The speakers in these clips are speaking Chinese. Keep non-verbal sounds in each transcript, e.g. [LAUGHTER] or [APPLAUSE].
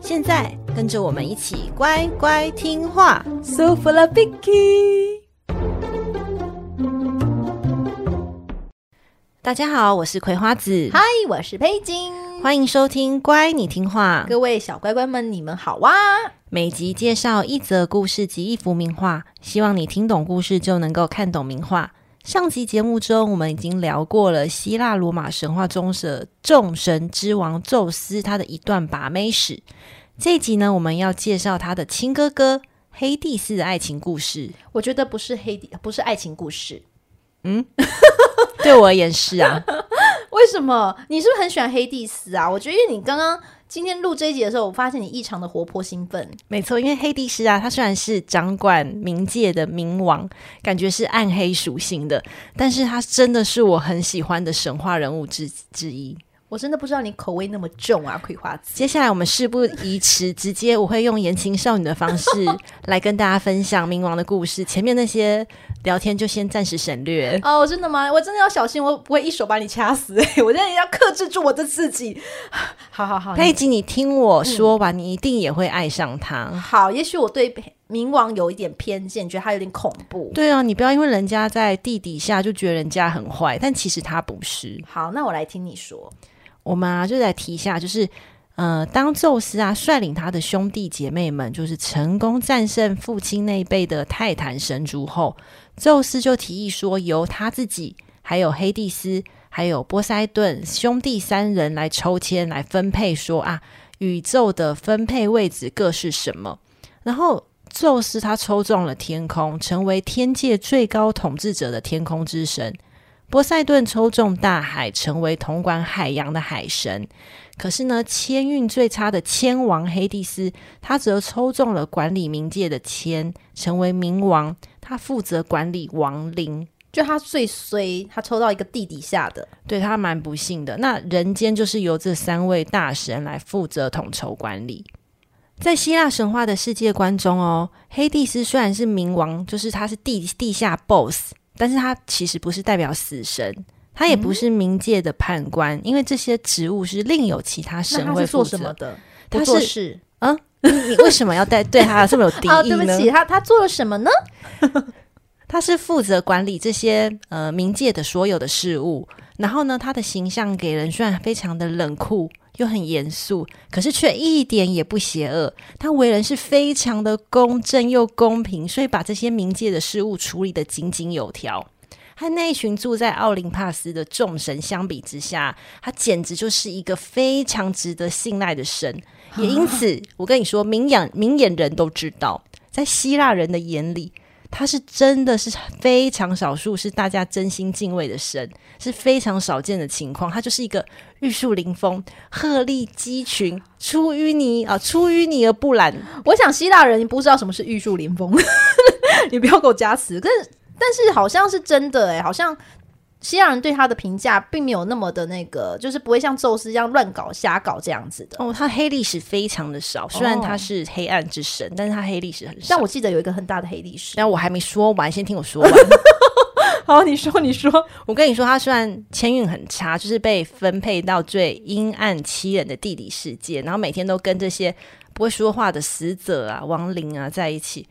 现在跟着我们一起乖乖听话。So full of Vicky。大家好，我是葵花子。嗨，我是佩金。欢迎收听《乖，你听话》。各位小乖乖们，你们好哇！每集介绍一则故事及一幅名画，希望你听懂故事就能够看懂名画。上集节目中，我们已经聊过了希腊罗马神话中的众神之王宙斯他的一段把妹史。这一集呢，我们要介绍他的亲哥哥黑帝斯的爱情故事。我觉得不是黑帝，不是爱情故事。嗯，对我而言是啊。[LAUGHS] 为什么？你是不是很喜欢黑帝斯啊？我觉得，因为你刚刚今天录这一集的时候，我发现你异常的活泼兴奋。没错，因为黑帝师啊，他虽然是掌管冥界的冥王，感觉是暗黑属性的，但是他真的是我很喜欢的神话人物之之一。我真的不知道你口味那么重啊，葵花子。接下来我们事不宜迟，直接我会用言情少女的方式 [LAUGHS] 来跟大家分享冥王的故事。前面那些聊天就先暂时省略。哦，真的吗？我真的要小心，我不会一手把你掐死。[LAUGHS] 我真的要克制住我的自己。[LAUGHS] 好好好，佩吉，你听我说吧，嗯，你一定也会爱上他。好，也许我对冥王有一点偏见，觉得他有点恐怖。对啊，你不要因为人家在地底下就觉得人家很坏，但其实他不是。好，那我来听你说。我们啊，就来提一下，就是，呃，当宙斯啊率领他的兄弟姐妹们，就是成功战胜父亲那一辈的泰坦神族后，宙斯就提议说，由他自己、还有黑帝斯、还有波塞顿兄弟三人来抽签来分配，说啊，宇宙的分配位置各是什么？然后宙斯他抽中了天空，成为天界最高统治者的天空之神。波塞顿抽中大海，成为统管海洋的海神。可是呢，签运最差的签王黑帝斯，他则抽中了管理冥界的签，成为冥王。他负责管理亡灵，就他最衰，他抽到一个地底下的，对，他蛮不幸的。那人间就是由这三位大神来负责统筹管理。在希腊神话的世界观中哦，黑帝斯虽然是冥王，就是他是地地下 BOSS。但是他其实不是代表死神，他也不是冥界的判官，嗯，因为这些职务是另有其他神会负责。是做什么的？他是啊，你，你为什么要带对他这么有敌意呢？[LAUGHS] 哦，对不起，他他做了什么呢？[LAUGHS] 他是负责管理这些呃冥界的所有的事物，然后呢，他的形象给人虽然非常的冷酷。又很严肃，可是却一点也不邪恶。他为人是非常的公正又公平，所以把这些冥界的事物处理得井井有条。和那一群住在奥林帕斯的众神相比之下，他简直就是一个非常值得信赖的神。也因此，[LAUGHS] 我跟你说，明眼明眼人都知道，在希腊人的眼里。他是真的是非常少数，是大家真心敬畏的神，是非常少见的情况。他就是一个玉树临风、鹤立鸡群、出淤泥啊，出淤泥而不染。我想希腊人你不知道什么是玉树临风，你不要给我加词。但是但是好像是真的哎、好像。希腊人对他的评价并没有那么的那个，就是不会像宙斯一样乱搞瞎搞这样子的。哦，他黑历史非常的少，虽然他是黑暗之神，哦、但是他黑历史很少。但我记得有一个很大的黑历史。但我还没说完，先听我说完。[LAUGHS] 好，你说，你说，我跟你说，他虽然签运很差，就是被分配到最阴暗凄冷的地理世界，然后每天都跟这些不会说话的死者啊、亡灵啊在一起。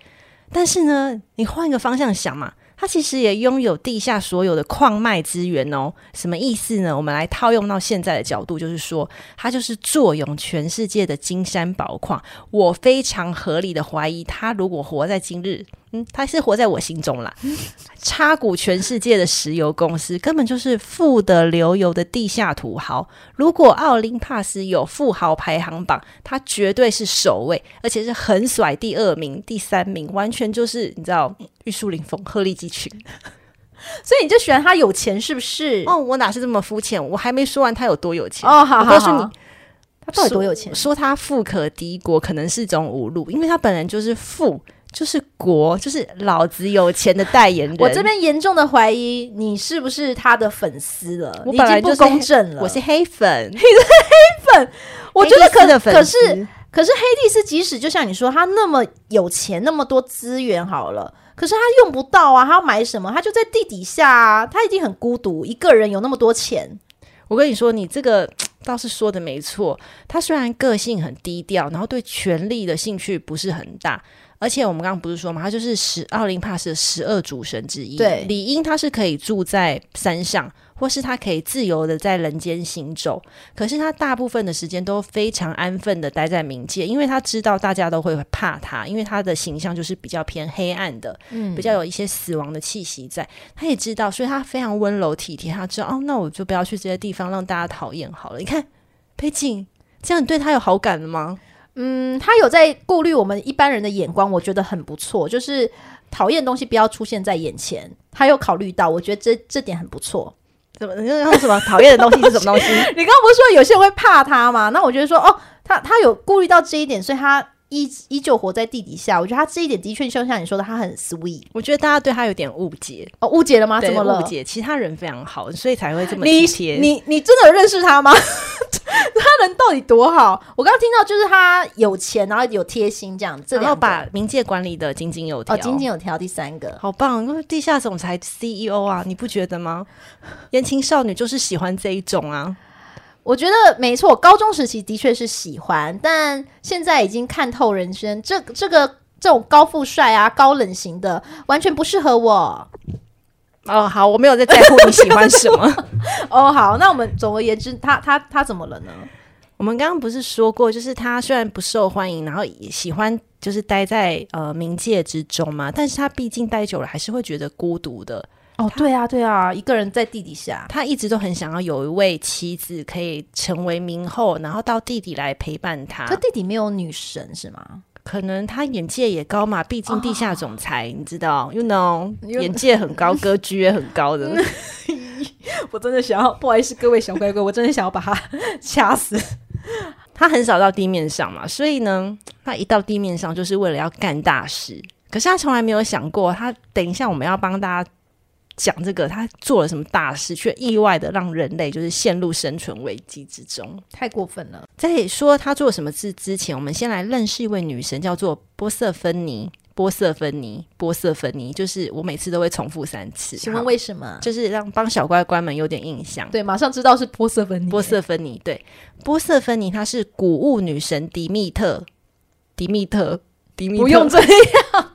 但是呢，你换一个方向想嘛。它其实也拥有地下所有的矿脉资源哦，什么意思呢？我们来套用到现在的角度，就是说，它就是坐拥全世界的金山宝矿。我非常合理的怀疑，他如果活在今日。嗯，他是活在我心中啦。[LAUGHS] 插股全世界的石油公司，根本就是富得流油的地下土豪。如果奥林帕斯有富豪排行榜，他绝对是首位，而且是横甩第二名、第三名，完全就是你知道玉树临风、鹤立鸡群。[LAUGHS] 所以你就喜欢他有钱，是不是？哦，我哪是这么肤浅？我还没说完他有多有钱哦。好，好，好，我告诉你，他到底多有钱？说，说他富可敌国，可能是种侮辱，因为他本人就是富。就是国，就是老子有钱的代言人。我这边严重的怀疑你是不是他的粉丝了？我本来就是你已经不公正了。我是黑粉，[LAUGHS] 你是黑粉。[LAUGHS] 我觉得可的粉可是可是黑帝斯即使就像你说，他那么有钱，那么多资源，好了，可是他用不到啊。他要买什么？他就在地底下啊。他已经很孤独，一个人有那么多钱。我跟你说，你这个 [TSK] 倒是说的没错。他虽然个性很低调，然后对权力的兴趣不是很大。而且我们刚刚不是说嘛，他就是十奥林帕斯的十二主神之一。对，理应他是可以住在山上，或是他可以自由的在人间行走。可是他大部分的时间都非常安分的待在冥界，因为他知道大家都会怕他，因为他的形象就是比较偏黑暗的，嗯，比较有一些死亡的气息在。他也知道，所以他非常温柔体贴。他知道哦，那我就不要去这些地方让大家讨厌好了。你看，佩锦，这样你对他有好感了吗？嗯，他有在顾虑我们一般人的眼光，我觉得很不错。就是讨厌的东西不要出现在眼前，他有考虑到，我觉得这这点很不错。怎么？你说什么讨厌的东西是什么东西？[LAUGHS] 你刚刚不是说有些人会怕他吗？那我觉得说，哦，他他有顾虑到这一点，所以他。依依旧活在地底下，我觉得他这一点的确就像你说的，他很 sweet。我觉得大家对他有点误解哦，误解了吗？怎么了？误解，其他人非常好，所以才会这么体贴。你你，你真的有认识他吗？[LAUGHS] 他人到底多好？我刚刚听到就是他有钱，然后有贴心这样，这然后把冥界管理的井井有条。哦，井井有条，第三个好棒，因为地下总裁 CEO 啊，你不觉得吗？言情少女就是喜欢这一种啊。我觉得没错，高中时期的确是喜欢，但现在已经看透人生。这这个这种高富帅啊、高冷型的，完全不适合我。哦，好，我没有在在乎你喜欢什么。[LAUGHS] 哦，好，那我们总而言之，他他他怎么了呢？我们刚刚不是说过，就是他虽然不受欢迎，然后也喜欢就是待在呃冥界之中嘛，但是他毕竟待久了，还是会觉得孤独的。哦，对啊，对啊，一个人在地底下，他一直都很想要有一位妻子可以成为明后，然后到地底来陪伴他。他地底没有女神是吗？可能他眼界也高嘛，毕竟地下总裁，哦、你知道，[LAUGHS] you know，眼界很高，格局也很高的。[LAUGHS] 我真的想要，不好意思，各位小乖乖，我真的想要把他掐死。[LAUGHS] 他很少到地面上嘛，所以呢，他一到地面上就是为了要干大事。可是他从来没有想过，他等一下我们要帮大家。讲这个，他做了什么大事，却意外的让人类就是陷入生存危机之中，太过分了。在说他做什么事之前，我们先来认识一位女神，叫做波瑟芬妮。波瑟芬妮，波瑟芬妮，就是我每次都会重复三次。请问为什么？就是让帮小乖乖们有点印象。对，马上知道是波瑟芬妮。波瑟芬妮，对，波瑟芬妮，她是谷物女神迪密特。迪密特，迪密特，不用这样。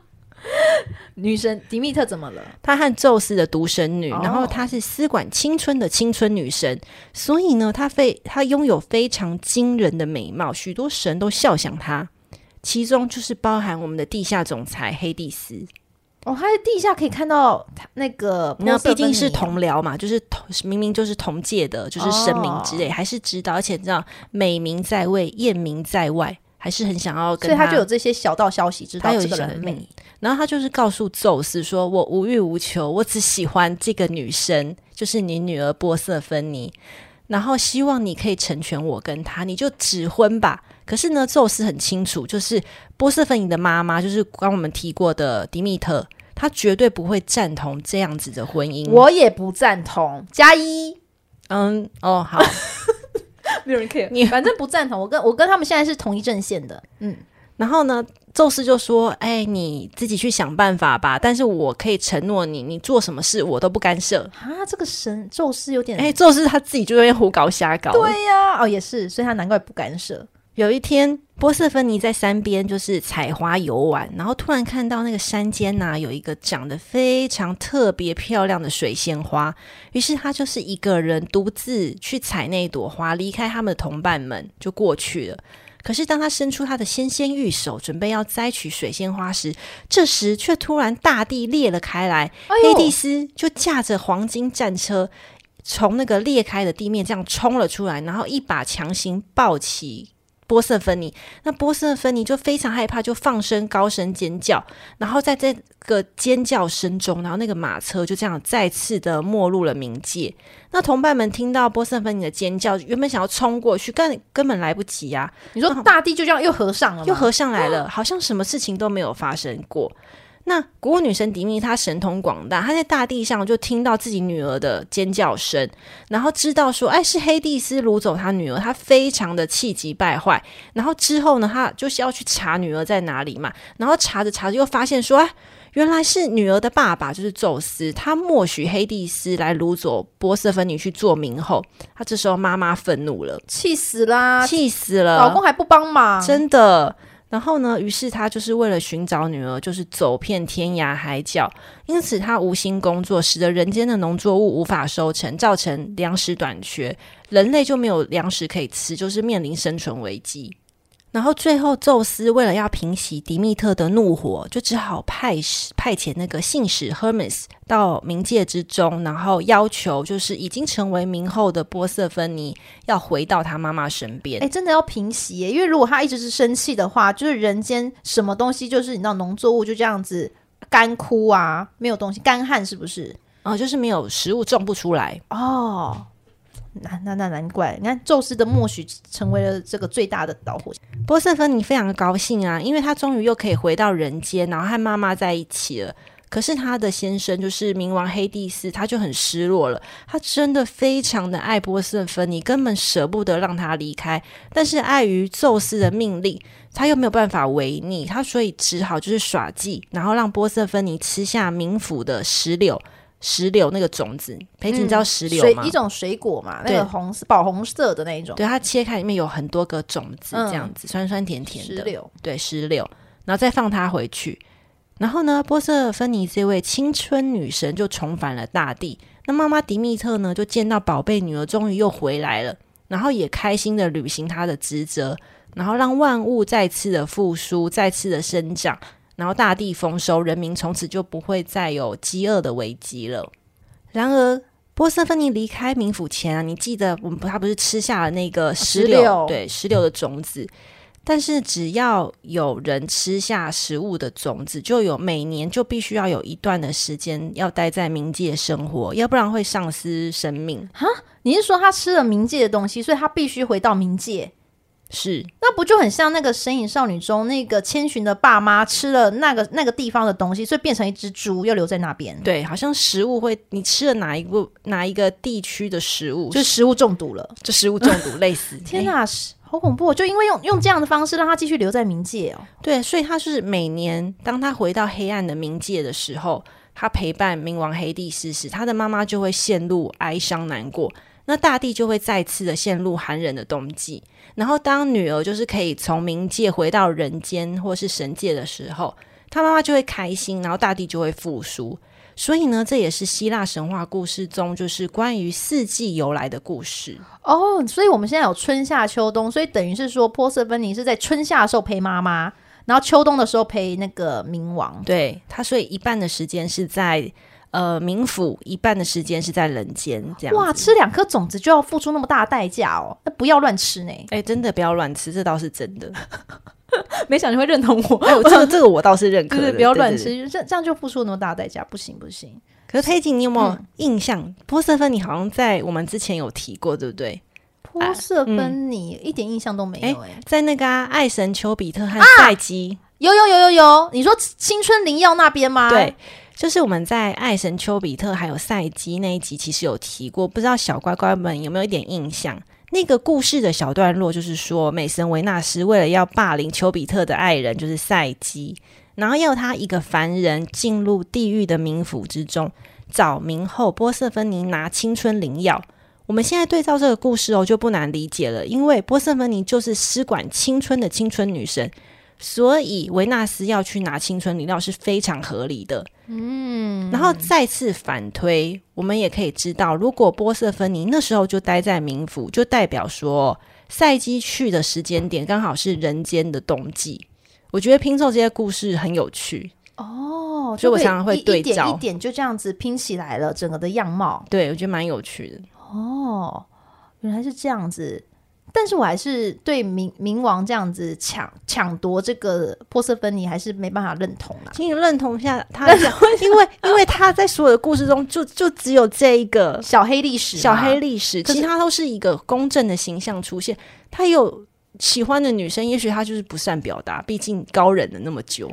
[LAUGHS] 女神迪密特怎么了？她和宙斯的独生女，哦、然后她是司管青春的青春女神，所以呢，她非她拥有非常惊人的美貌，许多神都笑想她，其中就是包含我们的地下总裁黑蒂斯。哦，他在地下可以看到那个，那毕竟是同僚嘛，就是同明明就是同届的，就是神明之类，哦、还是知道，而且你知道美名在位，艳名在外。还是很想要跟他，所以他就有这些小道消息，知道这个人的命。然后他就是告诉宙斯说：“我无欲无求，我只喜欢这个女生，就是你女儿波瑟芬妮。然后希望你可以成全我跟她，你就指婚吧。可是呢，宙斯很清楚，就是波瑟芬妮的妈妈，就是刚我们提过的迪密特，她绝对不会赞同这样子的婚姻。我也不赞同。加一，嗯，哦，好。[LAUGHS] ”没有人 care，你反正不赞同。我跟我跟他们现在是同一阵线的，嗯。然后呢，宙斯就说：“哎、欸，你自己去想办法吧。但是我可以承诺你，你做什么事我都不干涉。”啊，这个神宙斯有点……哎、欸，宙斯他自己就在胡搞瞎搞。对呀、啊，哦，也是，所以他难怪不干涉。有一天，波瑟芬尼在山边就是采花游玩，然后突然看到那个山间呐、啊、有一个长得非常特别漂亮的水仙花，于是他就是一个人独自去采那朵花，离开他们的同伴们就过去了。可是当他伸出他的纤纤玉手，准备要摘取水仙花时，这时却突然大地裂了开来，哎、黑帝斯就驾着黄金战车从那个裂开的地面这样冲了出来，然后一把强行抱起。波色芬尼，那波色芬尼就非常害怕，就放声高声尖叫，然后在这个尖叫声中，然后那个马车就这样再次的没入了冥界。那同伴们听到波色芬尼的尖叫，原本想要冲过去，根根本来不及啊！你说大地就这样又合上了，又合上来了，好像什么事情都没有发生过。那谷物女神迪密，她神通广大，她在大地上就听到自己女儿的尖叫声，然后知道说，哎，是黑帝斯掳走她女儿，她非常的气急败坏。然后之后呢，她就是要去查女儿在哪里嘛，然后查着查着又发现说，哎，原来是女儿的爸爸就是宙斯，他默许黑帝斯来掳走波瑟芬女去做冥后。她这时候妈妈愤怒了，气死啦，气死了，老公还不帮忙，真的。然后呢，于是他就是为了寻找女儿，就是走遍天涯海角。因此，他无心工作，使得人间的农作物无法收成，造成粮食短缺，人类就没有粮食可以吃，就是面临生存危机。然后最后，宙斯为了要平息迪密特的怒火，就只好派使派遣那个信使 Hermes 到冥界之中，然后要求就是已经成为冥后的波瑟芬尼要回到他妈妈身边。哎，真的要平息耶，因为如果他一直是生气的话，就是人间什么东西，就是你知道农作物就这样子干枯啊，没有东西，干旱是不是？啊，就是没有食物种不出来哦。那那那难怪，你看宙斯的默许成为了这个最大的导火线。波瑟芬尼非常的高兴啊，因为他终于又可以回到人间，然后和妈妈在一起了。可是他的先生就是冥王黑帝斯，他就很失落了。他真的非常的爱波瑟芬尼，根本舍不得让他离开。但是碍于宙斯的命令，他又没有办法违逆，他所以只好就是耍计，然后让波瑟芬尼吃下冥府的石榴。石榴那个种子，裴景你知道石榴吗？嗯、一种水果嘛，那个红色、宝红色的那一种。对，它切开里面有很多个种子，这样子、嗯、酸酸甜甜的。石榴，对，石榴，然后再放它回去。然后呢，波瑟芬尼这位青春女神就重返了大地。那妈妈迪密特呢，就见到宝贝女儿终于又回来了，然后也开心的履行她的职责，然后让万物再次的复苏，再次的生长。然后大地丰收，人民从此就不会再有饥饿的危机了。然而，波瑟芬尼离开冥府前啊，你记得我们他不是吃下了那个石榴，石榴对，石榴的种子。但是只要有人吃下食物的种子，就有每年就必须要有一段的时间要待在冥界生活，要不然会丧失生命。哈，你是说他吃了冥界的东西，所以他必须回到冥界？是，那不就很像那个《神隐少女》中那个千寻的爸妈吃了那个那个地方的东西，所以变成一只猪，要留在那边。对，好像食物会，你吃了哪一个哪一个地区的食物，就食物中毒了，就食物中毒类似。[LAUGHS] 天哪，好恐怖！就因为用用这样的方式让他继续留在冥界哦。对，所以他是每年当他回到黑暗的冥界的时候，他陪伴冥王黑帝斯时，他的妈妈就会陷入哀伤难过。那大地就会再次的陷入寒冷的冬季，然后当女儿就是可以从冥界回到人间或是神界的时候，她妈妈就会开心，然后大地就会复苏。所以呢，这也是希腊神话故事中就是关于四季由来的故事哦。所以我们现在有春夏秋冬，所以等于是说波瑟芬尼是在春夏的时候陪妈妈，然后秋冬的时候陪那个冥王。对，他所以一半的时间是在。呃，冥府一半的时间是在人间，这样。哇，吃两颗种子就要付出那么大的代价哦，那不要乱吃呢。哎、欸，真的不要乱吃，这倒是真的。[LAUGHS] 没想你会认同我，哎，这个这个我倒是认可的。[LAUGHS] 不要乱吃，这这样就付出那么大的代价，不行不行。可是佩锦，你有没有印象？嗯、波瑟芬你好像在我们之前有提过，对不对？波瑟芬尼、啊嗯、一点印象都没有哎、欸，在那个、啊、爱神丘比特和赛基、啊，有有有有有，你说青春灵药那边吗？对。就是我们在爱神丘比特还有赛姬那一集，其实有提过，不知道小乖乖们有没有一点印象？那个故事的小段落就是说，美神维纳斯为了要霸凌丘比特的爱人，就是赛姬，然后要他一个凡人进入地狱的冥府之中找冥后波瑟芬妮拿青春灵药。我们现在对照这个故事哦，就不难理解了，因为波瑟芬妮就是施管青春的青春女神。所以维纳斯要去拿青春灵料是非常合理的。嗯，然后再次反推，我们也可以知道，如果波瑟芬尼那时候就待在冥府，就代表说赛季去的时间点刚好是人间的冬季。我觉得拼凑这些故事很有趣哦，所以我常常会对照一点一点就这样子拼起来了整个的样貌。对，我觉得蛮有趣的。哦，原来是这样子。但是我还是对冥冥王这样子抢抢夺这个波瑟芬妮还是没办法认同啊。请你认同一下他讲，[LAUGHS] 因为因为他在所有的故事中就就只有这一个小黑历史，小黑历史，其他都是一个公正的形象出现。他有喜欢的女生，也许他就是不善表达，毕竟高忍了那么久。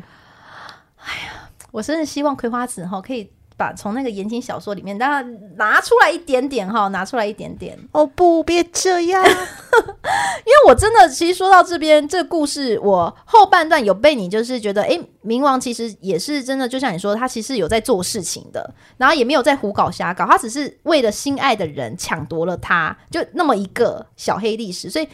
哎呀，我真的希望葵花籽哈可以。把从那个言情小说里面，当然拿出来一点点哈，拿出来一点点。哦不，别这样，[LAUGHS] 因为我真的其实说到这边，这个故事我后半段有被你就是觉得，哎，冥王其实也是真的，就像你说，他其实有在做事情的，然后也没有在胡搞瞎搞，他只是为了心爱的人抢夺了他，就那么一个小黑历史。所以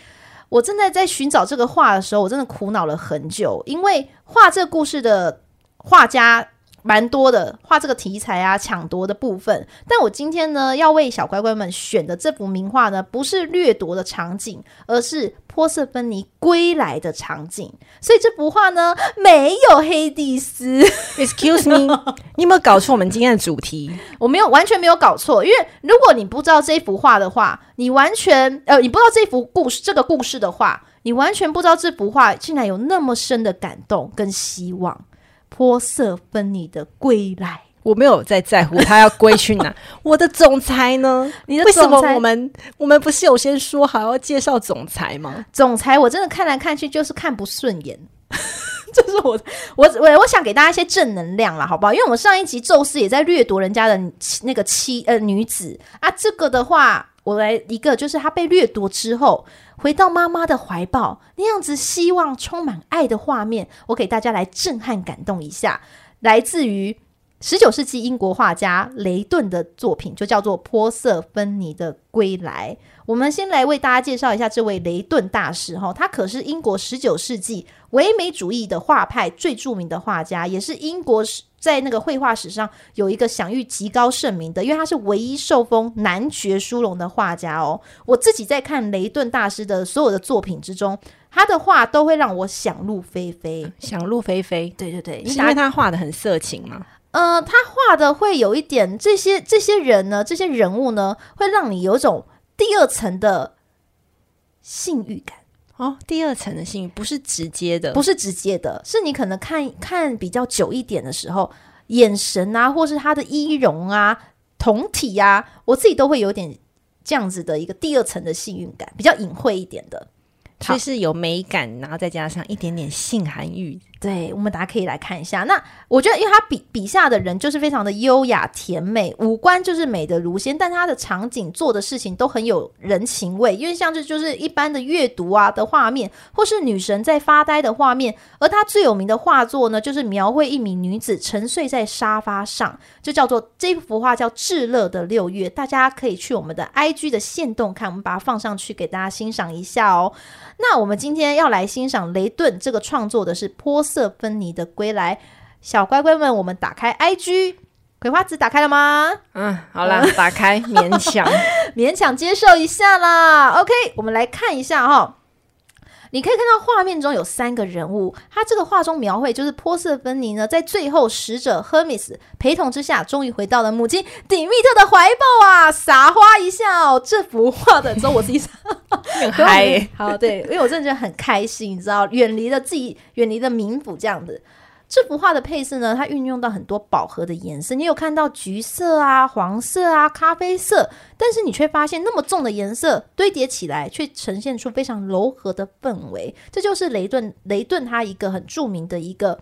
我正在在寻找这个画的时候，我真的苦恼了很久，因为画这个故事的画家。蛮多的画这个题材啊，抢夺的部分。但我今天呢，要为小乖乖们选的这幅名画呢，不是掠夺的场景，而是波瑟芬妮归来的场景。所以这幅画呢，没有黑蒂斯。Excuse me，你有没有搞错我们今天的主题？我没有，完全没有搞错。因为如果你不知道这幅画的话，你完全呃，你不知道这幅故事这个故事的话，你完全不知道这幅画竟然有那么深的感动跟希望。波色芬妮的归来，我没有在在乎他要归去哪。[LAUGHS] 我的总裁呢？你的，为什么我们我们不是有先说好要介绍总裁吗？总裁我真的看来看去就是看不顺眼，[LAUGHS] 就是我我我我想给大家一些正能量啦，好不好？因为我们上一集宙斯也在掠夺人家的那个妻呃女子啊，这个的话。我来一个，就是他被掠夺之后，回到妈妈的怀抱，那样子希望充满爱的画面，我给大家来震撼感动一下。来自于十九世纪英国画家雷顿的作品，就叫做《波瑟芬妮的归来》。我们先来为大家介绍一下这位雷顿大师哈，他可是英国十九世纪唯美主义的画派最著名的画家，也是英国在那个绘画史上有一个享誉极高盛名的，因为他是唯一受封男爵殊荣的画家哦。我自己在看雷顿大师的所有的作品之中，他的画都会让我想入非非，想入非非。对对对，是因为他画的很色情吗？呃，他画的会有一点这些这些人呢，这些人物呢，会让你有一种第二层的性欲感。哦，第二层的性欲不是直接的，不是直接的，是你可能看看比较久一点的时候，眼神啊，或是他的衣容啊、胴体啊，我自己都会有点这样子的一个第二层的性欲感，比较隐晦一点的，所以是有美感，然后再加上一点点性含欲。对，我们大家可以来看一下。那我觉得，因为他笔笔下的人就是非常的优雅甜美，五官就是美的如仙，但他的场景做的事情都很有人情味，因为像这就是一般的阅读啊的画面，或是女神在发呆的画面。而他最有名的画作呢，就是描绘一名女子沉睡在沙发上，就叫做这幅画叫《炙热的六月》。大家可以去我们的 IG 的线动看，我们把它放上去给大家欣赏一下哦。那我们今天要来欣赏雷顿这个创作的是波瑟芬尼的归来，小乖乖们，我们打开 IG，葵花籽打开了吗？嗯，好啦，打开，勉强 [LAUGHS] 勉强接受一下啦。OK，我们来看一下哈。你可以看到画面中有三个人物，他这个画中描绘就是波瑟芬尼呢，在最后使者赫米斯陪同之下，终于回到了母亲底密特的怀抱啊！撒花一笑哦，这幅画的时候我自己很嗨，[LAUGHS] 好对，因为我真的觉得很开心，你知道，远离了自己，远离了冥府这样子。这幅画的配色呢，它运用到很多饱和的颜色，你有看到橘色啊、黄色啊、咖啡色，但是你却发现那么重的颜色堆叠起来，却呈现出非常柔和的氛围。这就是雷顿雷顿他一个很著名的一个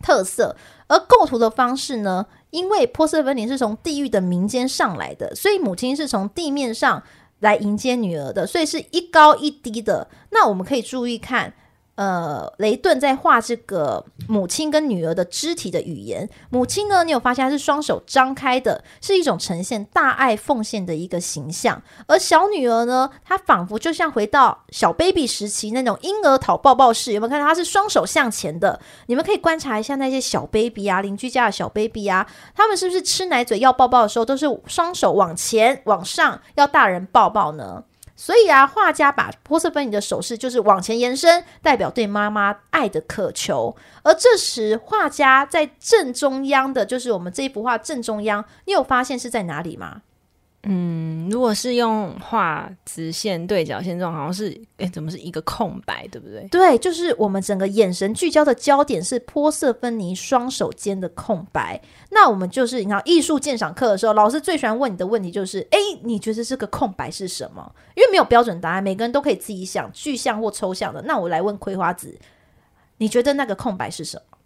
特色。而构图的方式呢，因为波瑟芬妮是从地狱的民间上来的，所以母亲是从地面上来迎接女儿的，所以是一高一低的。那我们可以注意看。呃，雷顿在画这个母亲跟女儿的肢体的语言。母亲呢，你有发现她是双手张开的，是一种呈现大爱奉献的一个形象。而小女儿呢，她仿佛就像回到小 baby 时期那种婴儿讨抱抱式。有没有看到她是双手向前的？你们可以观察一下那些小 baby 啊，邻居家的小 baby 啊，他们是不是吃奶嘴要抱抱的时候，都是双手往前往上要大人抱抱呢？所以啊，画家把波塞芬妮的手势就是往前延伸，代表对妈妈爱的渴求。而这时，画家在正中央的，就是我们这一幅画正中央，你有发现是在哪里吗？嗯，如果是用画直线、对角线这种，好像是哎，怎么是一个空白，对不对？对，就是我们整个眼神聚焦的焦点是波瑟芬妮双手间的空白。那我们就是你知道艺术鉴赏课的时候，老师最喜欢问你的问题就是：哎，你觉得这个空白是什么？因为没有标准答案，每个人都可以自己想具象或抽象的。那我来问葵花子，你觉得那个空白是什么？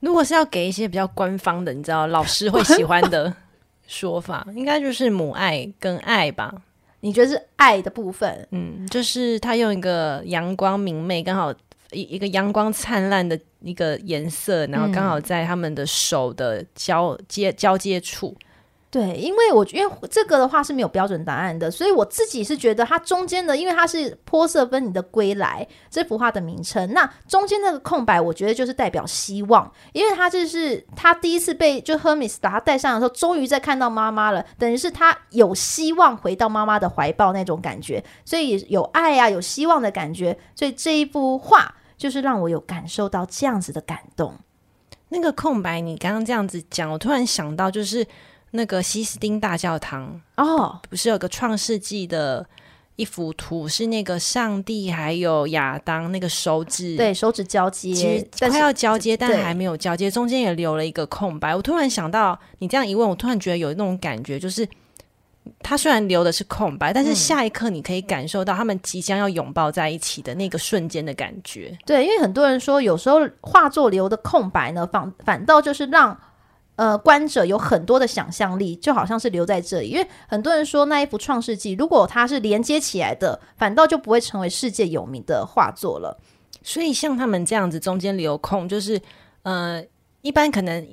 如果是要给一些比较官方的，你知道老师会喜欢的 [LAUGHS] 说法，应该就是母爱跟爱吧？你觉得是爱的部分？嗯，就是他用一个阳光明媚，刚好一一个阳光灿烂的一个颜色，然后刚好在他们的手的交接交接处。对，因为我因为这个的话是没有标准答案的，所以我自己是觉得它中间的，因为它是波瑟芬尼的归来这幅画的名称，那中间那个空白，我觉得就是代表希望，因为他就是他第一次被就 Hermes 把他带上的时候，终于在看到妈妈了，等于是他有希望回到妈妈的怀抱那种感觉，所以有爱啊，有希望的感觉，所以这一幅画就是让我有感受到这样子的感动。那个空白，你刚刚这样子讲，我突然想到就是。那个西斯丁大教堂哦，不是有个创世纪的一幅图，是那个上帝还有亚当那个手指，对，手指交接，其实快要交接，但还没有交接，中间也留了一个空白。我突然想到，你这样一问，我突然觉得有那种感觉，就是他虽然留的是空白，但是下一刻你可以感受到他们即将要拥抱在一起的那个瞬间的感觉。对，因为很多人说，有时候画作留的空白呢，反反倒就是让。呃，观者有很多的想象力，就好像是留在这里，因为很多人说那一幅《创世纪》，如果它是连接起来的，反倒就不会成为世界有名的画作了。所以像他们这样子中间留空，就是呃，一般可能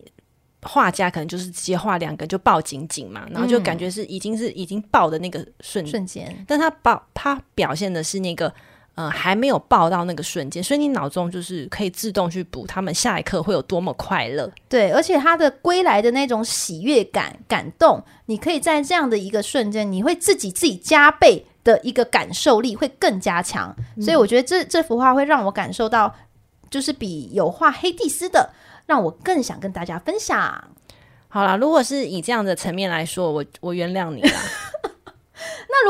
画家可能就是直接画两个就抱紧紧嘛，然后就感觉是已经是已经抱的那个瞬瞬间，但他抱他表现的是那个。呃，还没有抱到那个瞬间，所以你脑中就是可以自动去补他们下一刻会有多么快乐。对，而且他的归来的那种喜悦感、感动，你可以在这样的一个瞬间，你会自己自己加倍的一个感受力会更加强。嗯、所以我觉得这这幅画会让我感受到，就是比有画黑蒂斯的，让我更想跟大家分享。好啦，如果是以这样的层面来说，我我原谅你了。[LAUGHS]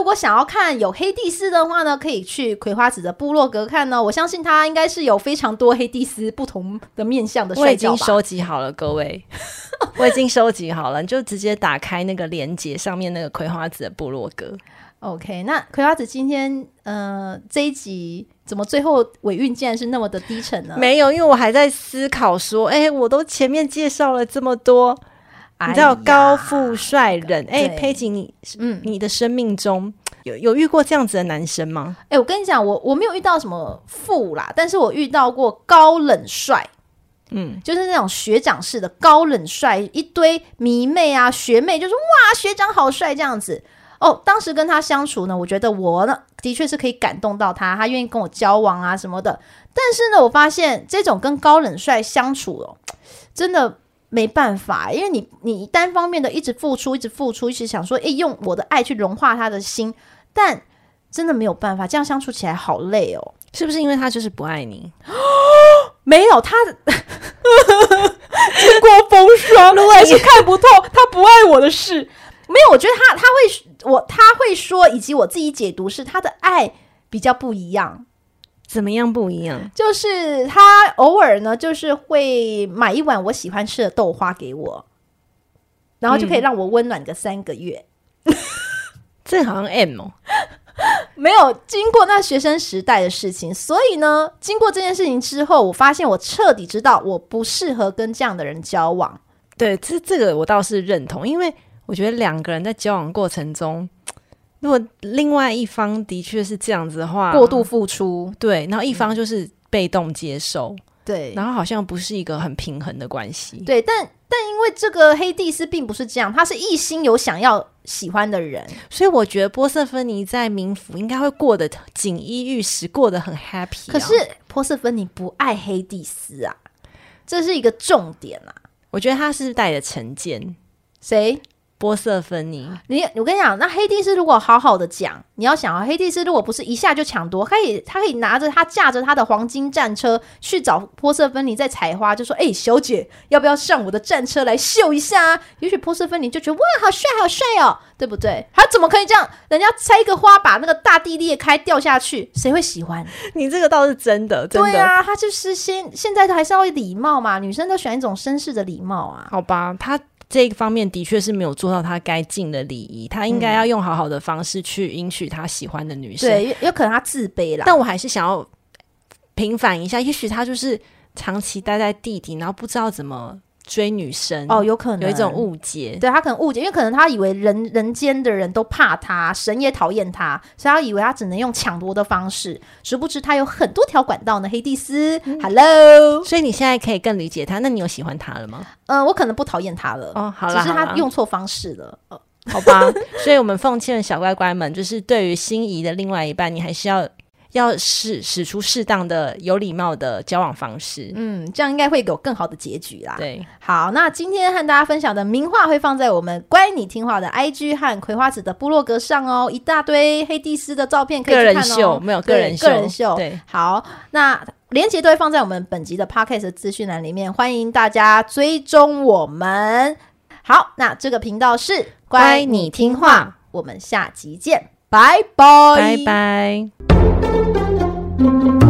那如果想要看有黑蒂斯的话呢，可以去葵花籽的部落格看呢。我相信他应该是有非常多黑蒂斯不同的面向的。我已经收集好了，各位，[LAUGHS] 我已经收集好了，你就直接打开那个链接上面那个葵花籽的部落格。OK，那葵花籽今天呃这一集怎么最后尾韵竟然是那么的低沉呢？没有，因为我还在思考说，哎，我都前面介绍了这么多。你知道高富帅人哎，佩锦，你嗯，你的生命中有有遇过这样子的男生吗？哎，我跟你讲，我我没有遇到什么富啦，但是我遇到过高冷帅，嗯，就是那种学长式的高冷帅，一堆迷妹啊学妹，就是哇，学长好帅这样子。哦，当时跟他相处呢，我觉得我呢的确是可以感动到他，他愿意跟我交往啊什么的。但是呢，我发现这种跟高冷帅相处哦，真的。没办法，因为你你单方面的一直付出，一直付出，一直想说，诶，用我的爱去融化他的心，但真的没有办法，这样相处起来好累哦。是不是因为他就是不爱你？[GASPS] 没有，他 [LAUGHS] 经过风霜，我也是看不透他不爱我的事。没有，我觉得他他会我他会说，以及我自己解读是他的爱比较不一样。怎么样不一样？就是他偶尔呢，就是会买一碗我喜欢吃的豆花给我，然后就可以让我温暖个三个月。嗯、[LAUGHS] 这好像 M 哦，[LAUGHS] 没有经过那学生时代的事情，所以呢，经过这件事情之后，我发现我彻底知道我不适合跟这样的人交往。对，这这个我倒是认同，因为我觉得两个人在交往过程中。如果另外一方的确是这样子的话，过度付出，对，然后一方就是被动接受，对，然后好像不是一个很平衡的关系，对。但但因为这个黑蒂斯并不是这样，他是一心有想要喜欢的人，所以我觉得波瑟芬尼在冥府应该会过得锦衣玉食，过得很 happy，啊。可是波瑟芬尼不爱黑蒂斯啊，这是一个重点啊。我觉得他是带着成见，谁？波色芬妮，你我跟你讲，那黑帝斯如果好好的讲，你要想啊，黑帝斯如果不是一下就抢夺，可以他可以拿着他驾着他的黄金战车去找波色芬妮在采花，就说：“哎、欸，小姐，要不要上我的战车来秀一下？”啊也许波色芬妮就觉得哇，好帅，好帅哦，对不对？他怎么可以这样？人家摘一个花，把那个大地裂开掉下去，谁会喜欢？[LAUGHS] 你这个倒是真的，真的对啊，他就是先现在都还是要礼貌嘛，女生都喜欢一种绅士的礼貌啊。好吧，他。这一方面的确是没有做到他该尽的礼仪，他应该要用好好的方式去迎娶他喜欢的女生。对，有可能他自卑啦。但我还是想要平反一下，也许他就是长期待在地底，然后不知道怎么。追女生哦，有可能有一种误解，对他可能误解，因为可能他以为人人间的人都怕他，神也讨厌他，所以他以为他只能用抢夺的方式，殊不知他有很多条管道呢。黑蒂斯、嗯、，Hello，所以你现在可以更理解他，那你有喜欢他了吗？嗯、呃，我可能不讨厌他了哦，好了，只是他用错方式了，哦，好吧，所以我们奉劝小乖乖们，就是对于心仪的另外一半，你还是要。要使使出适当的、有礼貌的交往方式，嗯，这样应该会有更好的结局啦。对，好，那今天和大家分享的名画会放在我们乖你听话的 IG 和葵花籽的部落格上哦，一大堆黑蒂斯的照片可以看哦。个人秀没有个人秀，个人秀。对，好，那连结都会放在我们本集的 Podcast 资讯栏里面，欢迎大家追踪我们。好，那这个频道是乖你听话，我们下集见。拜拜，拜拜。Müzik